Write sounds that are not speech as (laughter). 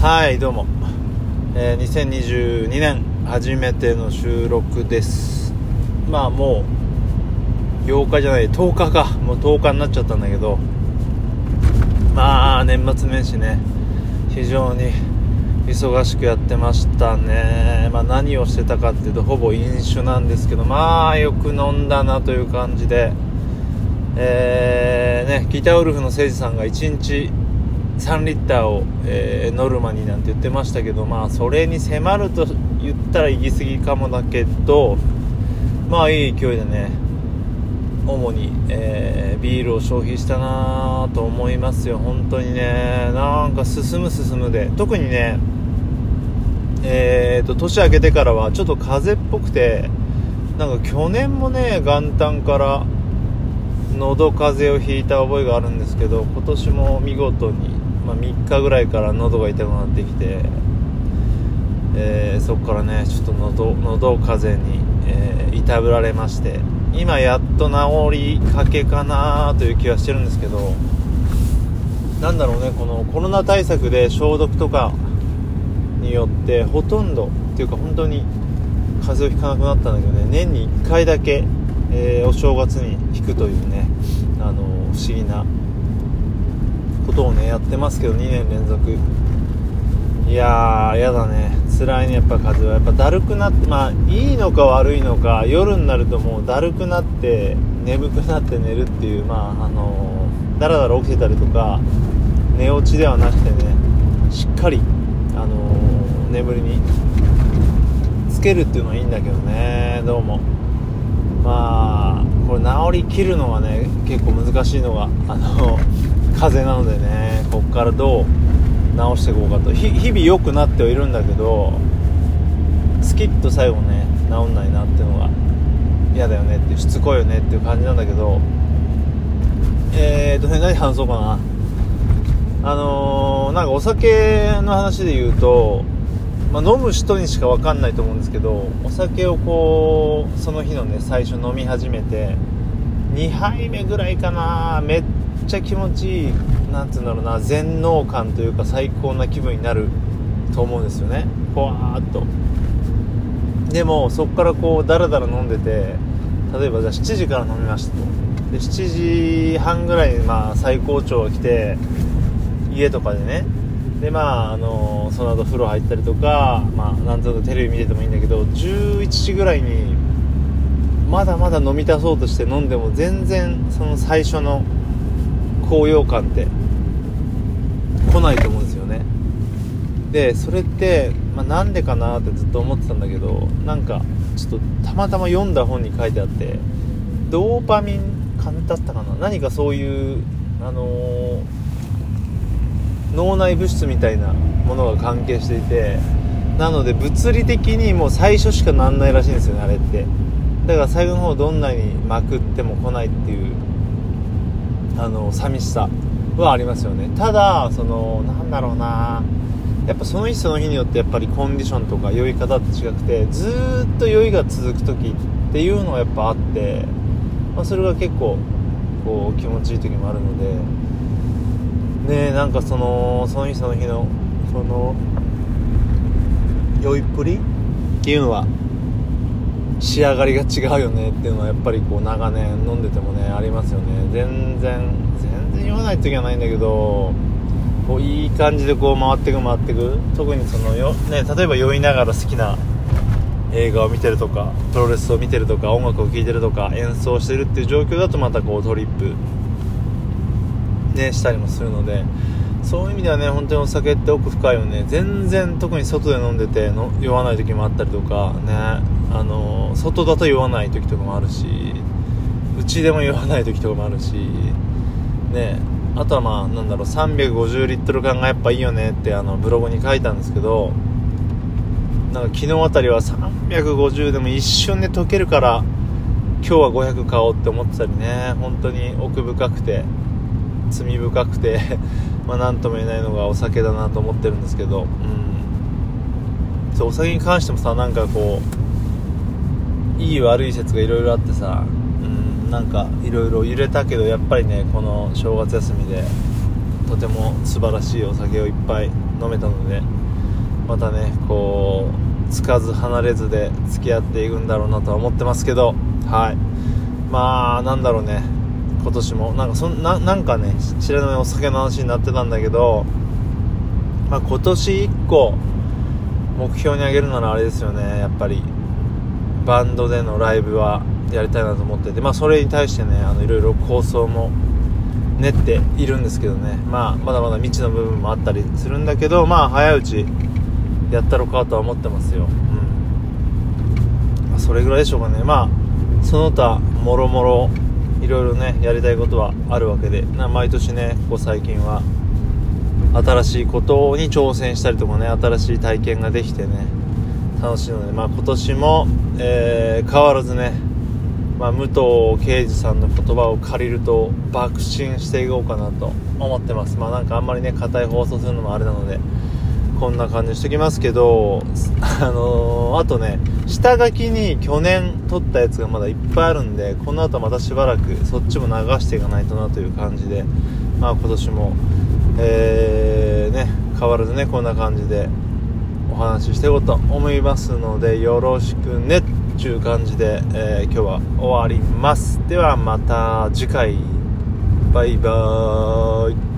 はいどうも、えー、2022年初めての収録です。まあもう8日じゃない10日か。もう10日になっちゃったんだけど。まあ年末年始ね。非常に忙しくやってましたね、まあ、何をしてたかっていうとほぼ飲酒なんですけどまあよく飲んだなという感じで。えー、ねギターウルフの誠司さんが1日3リッターを、えー、ノルマになんて言ってましたけどまあそれに迫ると言ったら行き過ぎかもだけどまあいい勢いでね主に、えー、ビールを消費したなと思いますよ。本当にねなんか進む進むで。特にねえーと年明けてからはちょっと風邪っぽくてなんか去年もね元旦から喉風邪をひいた覚えがあるんですけど今年も見事にまあ、3日ぐらいから喉が痛くなってきて、えー、そこからねちょっと喉喉風邪に、えー、いたぶられまして今やっと治りかけかなという気はしてるんですけどなんだろうねこのコロナ対策で消毒とかによってほとんどっていうか本当に風邪をひかなくなったんだけどね年に1回だけ、えー、お正月に引くというねあの不思議なことをねやってますけど2年連続。いやーやだね。辛いね。やっぱ風は。やっぱだるくなってまあいいのか悪いのか夜になるともうだるくなって眠くなって寝るっていうまああのー、だらだら起きてたりとか寝落ちではなくてねしっかりあのー、眠りにつけるっていうのはいいんだけどね。どうも。まあこれ治りきるのはね結構難しいのがあのー風なのでねこっからどう直していこうかと。日々良くなってはいるんだけどスキッと最後ね治んないなっていうのが嫌だよねってしつこいよねっていう感じなんだけど。えーとね何話そうかな。あのー、なんかお酒の話で言うと、まあ、飲む人にしか分かんないと思うんですけどお酒をこうその日のね最初飲み始めて2杯目ぐらいかな。めっちゃ気持ちいいなんて言うんだろうな全能感というか最高な気分になると思うんですよね。ぽわーっと。でもそこからこうダラダラ飲んでて例えばじゃあ7時から飲みましたと。で7時半ぐらいにまあ最高潮が来て家とかでね。でまああのその後風呂入ったりとかまあなんとなくテレビ見ててもいいんだけど11時ぐらいにまだまだ飲み足そうとして飲んでも全然その最初の高揚感って来ないと思うんですよね。でそれって、まあ、なんでかなってずっと思ってたんだけどなんかちょっとたまたま読んだ本に書いてあってドーパミン感だったかな？何かそういうあのー、脳内物質みたいなものが関係していてなので物理的にもう最初しかなんないらしいんですよねあれって。だから最後の方どんなにまくっても来ないっていうあの寂しさはありますよね。ただそのなんだろうな。やっぱその日その日によってやっぱりコンディションとか酔い方って違くてずっと酔いが続く時っていうのはやっぱあって、まあ、それが結構こう気持ちいい時もあるのでねなんかそのその日その日のその酔いっぷりっていうのは仕上がりが違うよねっていうのはやっぱりこう長年飲んでてもねありますよね。全然全然酔わない時はないんだけどこういい感じでこう回ってく回ってく特にそのよ、ね、例えば酔いながら好きな映画を見てるとかプロレスを見てるとか音楽を聴いてるとか演奏してるっていう状況だとまたこうトリップねしたりもするのでそういう意味ではね本当にお酒って奥深いよね。全然特に外で飲んでての酔わない時もあったりとかね。あの外だと酔わない時とかもあるしうちでも酔わない時とかもあるしね。あとはまあなんだろう350リットル缶がやっぱいいよねってあのブログに書いたんですけどなんか昨日あたりは350でも一瞬で溶けるから今日は500買おうって思ってたりね。本当に奥深くて罪深くて (laughs) まあ何とも言えないのがお酒だなと思ってるんですけど、うん、そうお酒に関してもさなんかこういい悪い説がいろいろあってさ、うん、なんかいろいろ揺れたけどやっぱりねこの正月休みでとても素晴らしいお酒をいっぱい飲めたのでまたねこうつかず離れずで付き合っていくんだろうなとは思ってますけどはい。まあなんだろうね。今年も。なんかそんななんかね知らないお酒の話になってたんだけど、まあ、今年1個目標に挙げるならあれですよね。やっぱりバンドでのライブはやりたいなと思ってて、まあ、それに対してねあのいろいろ構想も練っているんですけどね、まあ、まだまだ未知の部分もあったりするんだけど、まあ、早いうちやったろかとは思ってますよ、うん。ま、それぐらいでしょうかね。まあその他もろもろいろいろねやりたいことはあるわけで。な毎年ねここ最近は新しいことに挑戦したりとかね新しい体験ができてね楽しいので、まあ、今年も、えー、変わらずねまあ、武藤敬司さんの言葉を借りると爆心していこうかなと思ってます。まあなんかあんまりね硬い放送するのもあれなのでこんな感じしときますけどあのー、あとね下書きに去年撮ったやつがまだいっぱいあるんでこの後またしばらくそっちも流していかないとなという感じでまあ今年もえー、ね変わらずねこんな感じでお話ししていこうと思いますのでよろしくねっちゅう感じで、えー、今日は終わります。ではまた次回。バイバーイ。